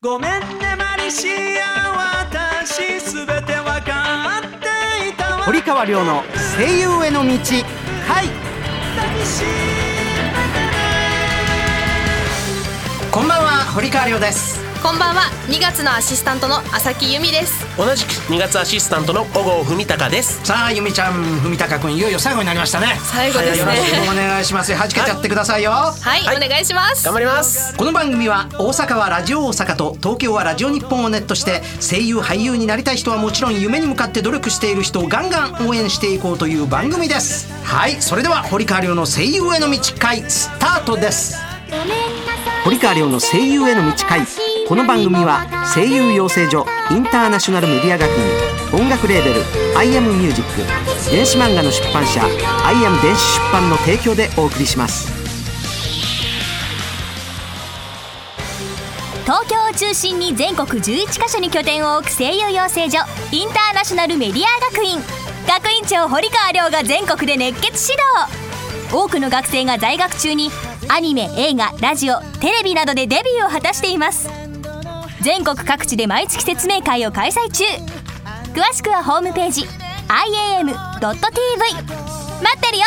ごめんねマリシア私すべてわかっていたわ。堀川亮の声優への道回。抱きしめこんばんは堀川亮ですこんばんは。2月のアシスタントの朝木由美です。同じく2月アシスタントの小郷文隆です。さあゆみちゃん文隆くんいよいよ最後になりましたね。最後ですね。よろしくお願いします。はじけちゃってくださいよ、はい、はい。お願いします。頑張ります。この番組は大阪はラジオ大阪と東京はラジオ日本をネットして声優俳優になりたい人はもちろん夢に向かって努力している人をガンガン応援していこうという番組です。はいそれでは堀川亮の声優への道会スタートです。堀川亮の声優への道会この番組は声優養成所インターナショナルメディア学院音楽レーベル「アイアムミュージック電子漫画の出版社「アイアム電子出版」の提供でお送りします。東京を中心に全国11カ所に拠点を置く声優養成所インターナショナルメディア学院。学院長堀川亮が全国で熱血指導。多くの学生が在学中にアニメ映画ラジオテレビなどでデビューを果たしています。全国各地で毎月説明会を開催中。詳しくはホームページ iam.tv 待ってるよ。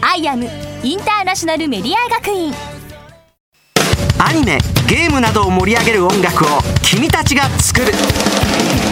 Iam インターナショナルメディア学院。アニメゲームなどを盛り上げる音楽を君たちが作る「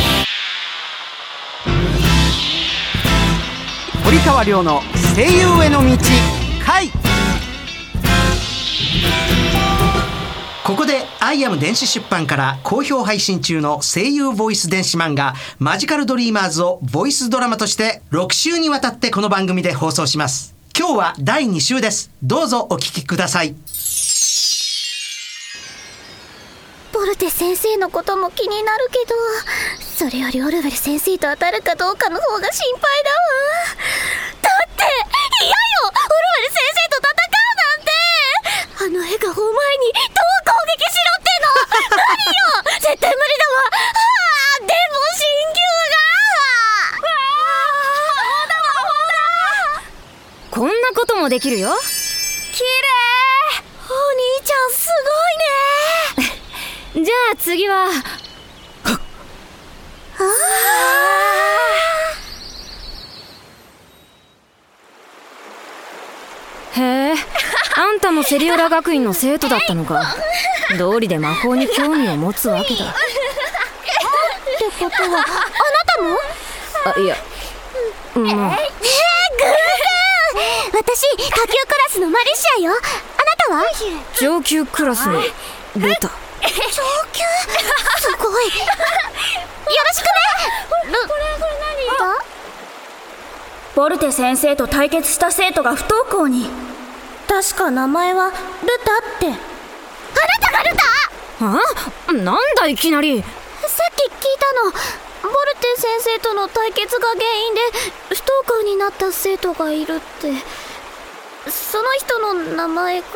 川亮の声優への道回。ここでアイアム電子出版から好評配信中の声優ボイス電子漫画マジカルドリーマーズをボイスドラマとして6週にわたってこの番組で放送します。今日は第2週です。どうぞお聞きください。ボルテ先生のことも気になるけどそれよりオルウェル先生と当たるかどうかの方が心配だわだって嫌よオルウェル先生と戦うなんてあの笑顔を前にどう攻撃しろっての無理よ絶対無理だわあーでも新旧がこんなこともできるよ。綺麗。お兄ちゃんすごいね。じゃあ次は。へえ。あんたもセリオラ学院の生徒だったのか。道理で魔法に興味を持つわけだ。ってことはあなたも？あいや。もうえー、私下級クラスのマリシアよ。あなたは？上級クラスのルタ。上級？すごい。よろしくね。これこれ何？だボルテ先生と対決した生徒が不登校に。確か名前はルタって。あなたがルタ？あ？なんだいきなり。さっき聞いたの。ボルテ先生との対決が原因で不登校になった生徒がいるってその人の名前が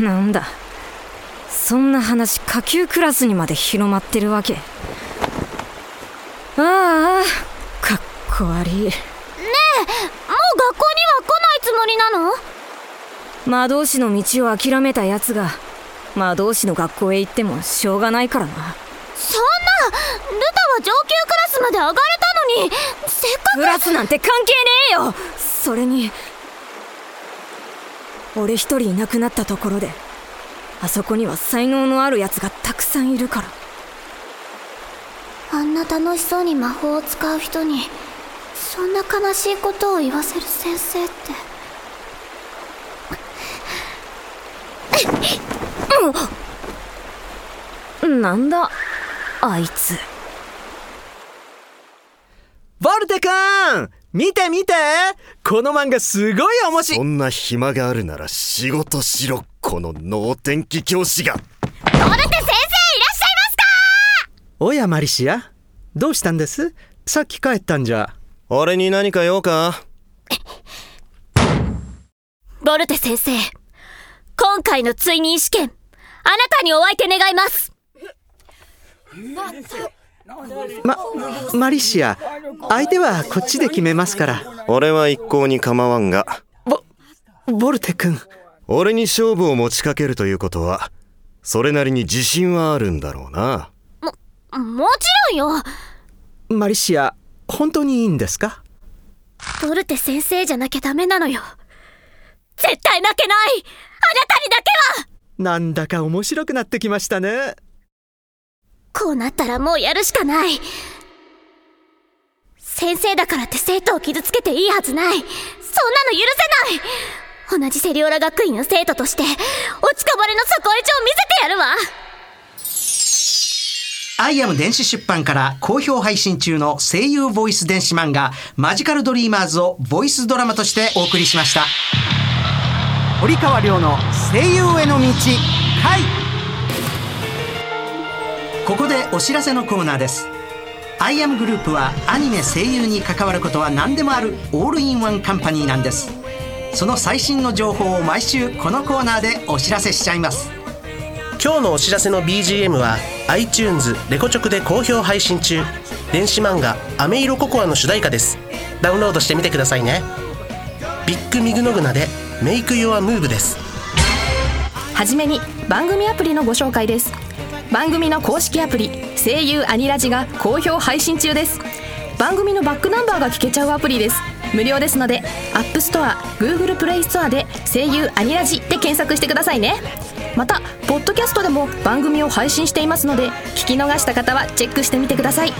なんだ。そんな話下級クラスにまで広まってるわけ。ああかっこ悪い。ねえもう学校には来ないつもりなの？魔導士の道を諦めたやつが魔導士の学校へ行ってもしょうがないからな。そんなルタは上級クラスまで上がれたのにせっかく。クラスなんて関係ねえよそれに俺一人いなくなったところであそこには才能のあるやつがたくさんいるから。あんな楽しそうに魔法を使う人にそんな悲しいことを言わせる先生って。なんだあいつボルテくん見て見て。この漫画すごい面白い。そんな暇があるなら仕事しろこの能天気教師が。ボルテ先生いらっしゃいますか？おやマリシアどうしたんです？さっき帰ったんじゃ。俺に何か用か？ボルテ先生今回の追認試験あなたにお相手願います。まマリシア相手はこっちで決めますから。俺は一向に構わんが。ボボルテ君。俺に勝負を持ちかけるということはそれなりに自信はあるんだろうな。ももちろんよ。マリシア本当にいいんですか？ボルテ先生じゃなきゃダメなのよ。絶対負けない。あなたにだけは。なんだか面白くなってきましたねこうなったらもうやるしかない。先生だからって生徒を傷つけていいはずない。そんなの許せない。同じセリオラ学院の生徒として落ちこぼれの底意地を見せてやるわ。アイアム電子出版から好評配信中の声優ボイス電子漫画マジカルドリーマーズをボイスドラマとしてお送りしました。堀川亮の声優への道回。ここでお知らせのコーナーです。アイアムグループはアニメ声優に関わることは何でもあるオールインワンカンパニーなんです。その最新の情報を毎週このコーナーでお知らせしちゃいます。今日のお知らせの BGM は iTunes レコチョクで好評配信中。電子漫画「アメイロココア」の主題歌です。ダウンロードしてみてくださいね。ビッグミグノグナで「メイク・ヨア・ムーブ」です。はじめに番組アプリのご紹介です番組の公式アプリ声優アニラジが好評配信中です。番組のバックナンバーが聞けちゃうアプリです。無料ですので App Store、Google プレイストアで声優アニラジで検索してくださいね。またポッドキャストでも番組を配信していますので聞き逃した方はチェックしてみてください。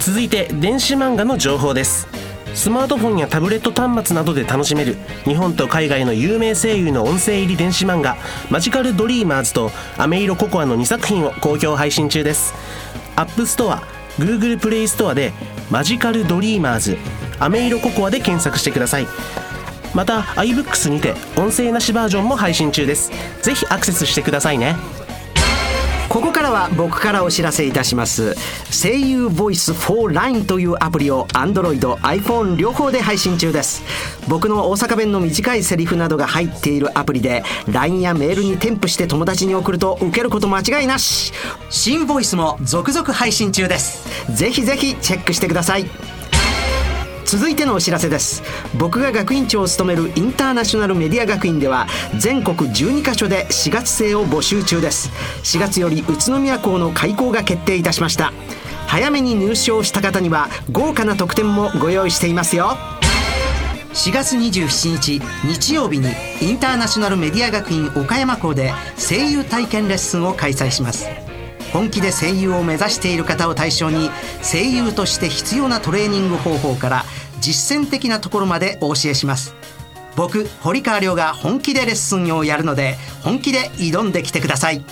続いて電子漫画の情報です。スマートフォンやタブレット端末などで楽しめる。日本と海外の有名声優の音声入り電子漫画「マジカルドリーマーズ」と「アメイロココア」の2作品を好評配信中です。アップストア Google プレイストアで「マジカルドリーマーズ」「アメイロココア」で検索してください。また iBooks にて音声なしバージョンも配信中です。ぜひアクセスしてくださいね。ここからは僕からお知らせいたします。声優ボイス for LINE というアプリを Android、iPhone 両方で配信中です。僕の大阪弁の短いセリフなどが入っているアプリで LINE やメールに添付して友達に送ると受けること間違いなし。新ボイスも続々配信中です。ぜひぜひチェックしてください。続いてのお知らせです。僕が学院長を務めるインターナショナルメディア学院では全国12カ所で4月生を募集中です。4月より宇都宮校の開校が決定いたしました。早めに入賞した方には豪華な特典もご用意していますよ。4月27日日曜日にインターナショナルメディア学院岡山校で声優体験レッスンを開催します。本気で声優を目指している方を対象に声優として必要なトレーニング方法から実践的なところまでお教えします。僕堀川亮が本気でレッスンをやるので本気で挑んできてください。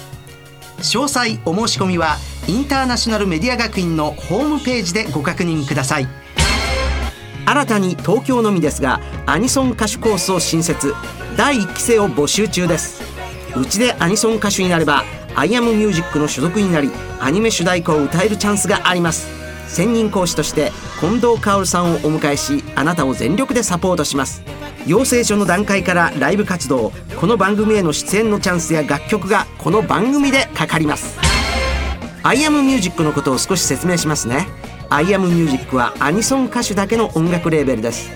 詳細お申し込みはインターナショナルメディア学院のホームページでご確認ください。新たに東京のみですがアニソン歌手コースを新設。第1期生を募集中です。うちでアニソン歌手になればアイアムミュージックの所属になりアニメ主題歌を歌えるチャンスがあります。専任講師として近藤薫さんをお迎えしあなたを全力でサポートします。養成所の段階からライブ活動この番組への出演のチャンスや楽曲がこの番組でかかります。アイアムミュージックのことを少し説明しますね。アイアムミュージックはアニソン歌手だけの音楽レーベルです。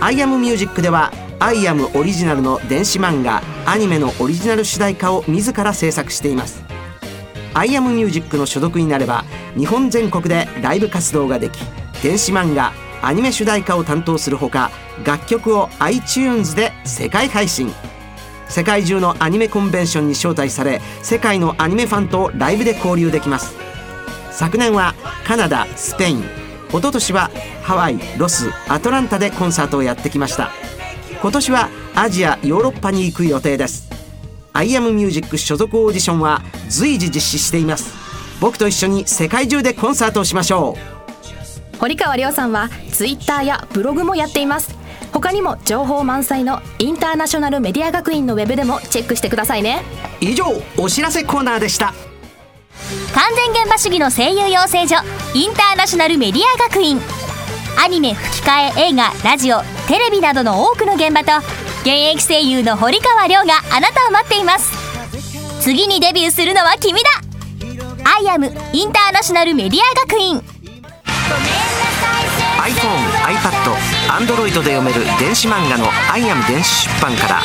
アイアムミュージックではアイアムオリジナルの電子漫画アニメのオリジナル主題歌を自ら制作しています。アイアムミュージックの所属になれば日本全国でライブ活動ができ電子漫画アニメ主題歌を担当するほか楽曲を iTunes で世界配信。世界中のアニメコンベンションに招待され世界のアニメファンとライブで交流できます。昨年はカナダスペイン一昨年はハワイロスアトランタでコンサートをやってきました。今年はアジアヨーロッパに行く予定です。アイアムミュージック所属オーディションは随時実施しています。僕と一緒に世界中でコンサートをしましょう。堀川亮さんはツイッターやブログもやっています。他にも情報満載のインターナショナルメディア学院のウェブでもチェックしてくださいね。以上お知らせコーナーでした。完全現場主義の声優養成所インターナショナルメディア学院。アニメ吹き替え映画ラジオテレビなどの多くの現場と現役声優の堀川亮があなたを待っています。次にデビューするのは君だアイアムインターナショナルメディア学院 iPhone、iPad、Android で読める電子漫画の「アイアム電子出版」から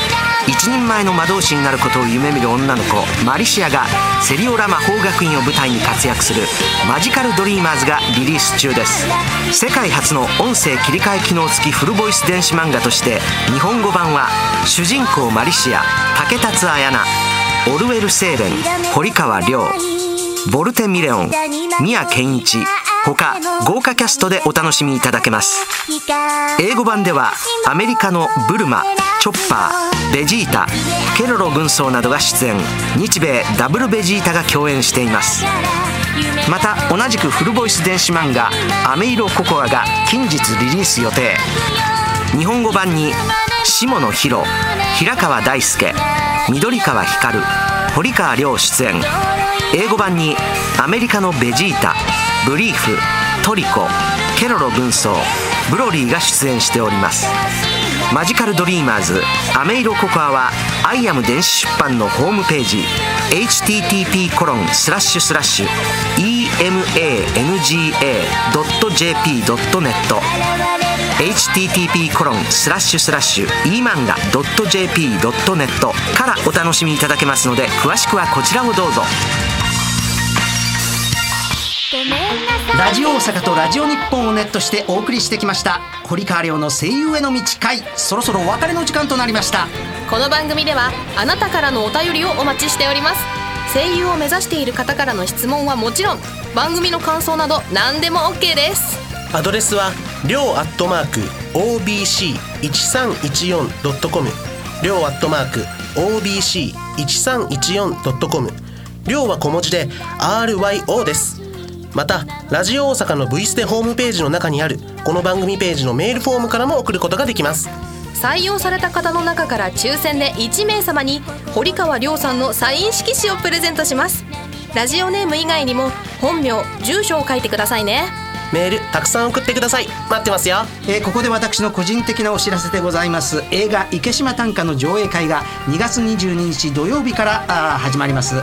一人前の魔導士になることを夢見る女の子マリシアがセリオラ魔法学院を舞台に活躍する「マジカル・ドリーマーズ」がリリース中です。世界初の音声切り替え機能付きフルボイス電子漫画として日本語版は主人公マリシア竹達彩奈オルウェル・セーレン堀川亮。ボルテ・ミレオン宮健一他豪華キャストでお楽しみいただけます。英語版ではアメリカのブルマチョッパーベジータケロロ軍曹などが出演。日米ダブルベジータが共演しています。また同じくフルボイス電子漫画「アメイロココア」が近日リリース予定。日本語版に下野紘平川大輔緑川光堀川亮出演。英語版にアメリカのベジータブリーフトリコケロロ軍曹ブロリーが出演しております。マジカルドリーマーズアメイロココアはアイアム電子出版のホームページ http コロンスラッシュスラッシュ emanga.jp.net http コロンスラッシュスラッシュ emanga.jp.net からお楽しみいただけますので詳しくはこちらをどうぞ。ラジオ大阪とラジオ日本をネットしてお送りしてきました。堀川亮の声優への道会。そろそろお別れの時間となりました。この番組ではあなたからのお便りをお待ちしております。声優を目指している方からの質問はもちろん番組の感想など何でも OK です。アドレスはりょうアットマーク OBC1314.com りょうアットマーク OBC1314.com りょうは小文字で RYO ですまたラジオ大阪の V ステホームページの中にあるこの番組ページのメールフォームからも送ることができます。採用された方の中から抽選で1名様に堀川亮さんのサイン色紙をプレゼントします。ラジオネーム以外にも本名住所を書いてくださいね。メールたくさん送ってください。待ってますよ。えーここで私の個人的なお知らせでございます。映画「池島短歌」の上映会が2月22日土曜日からあー始まります、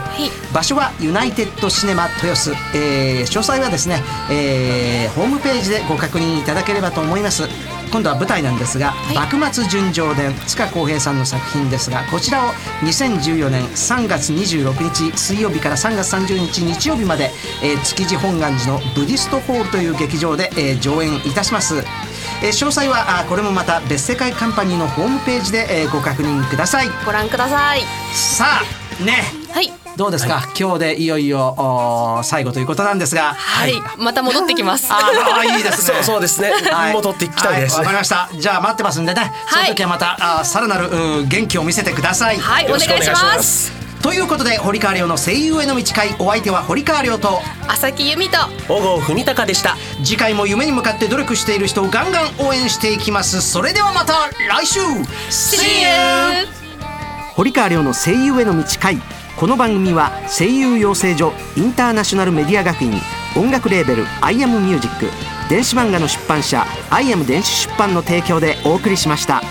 場所はユナイテッドシネマ豊洲、えー詳細はですね、えーホームページでご確認いただければと思います今度は舞台なんですが「幕末純情伝」塚公平さんの作品ですがこちらを2014年3月26日水曜日から3月30日日曜日まで、えー築地本願寺のブディストホールという劇場で、えー上演いたします。えー詳細はあこれもまた別世界カンパニーのホームページで、えーご確認ください。ご覧ください。さあねはいどうですか、今日でいよいよ最後ということなんですが。はい。また戻ってきます。あーいいですね。そうそうですね。戻っていきたいです。ねはわかりました。じゃあ待ってますんでね、その時はまたあーさらなる元気を見せてください。はいお願いします。ということで堀川亮の声優への道会。お相手は堀川亮と。朝木由美と。小郷文隆でした。次回も夢に向かって努力している人をガンガン応援していきます。それではまた来週。See you 堀川亮の声優への道会この番組は声優養成所インターナショナルメディア学院音楽レーベル「アイアムミュージック電子漫画の出版社「アイアム電子出版」の提供でお送りしました。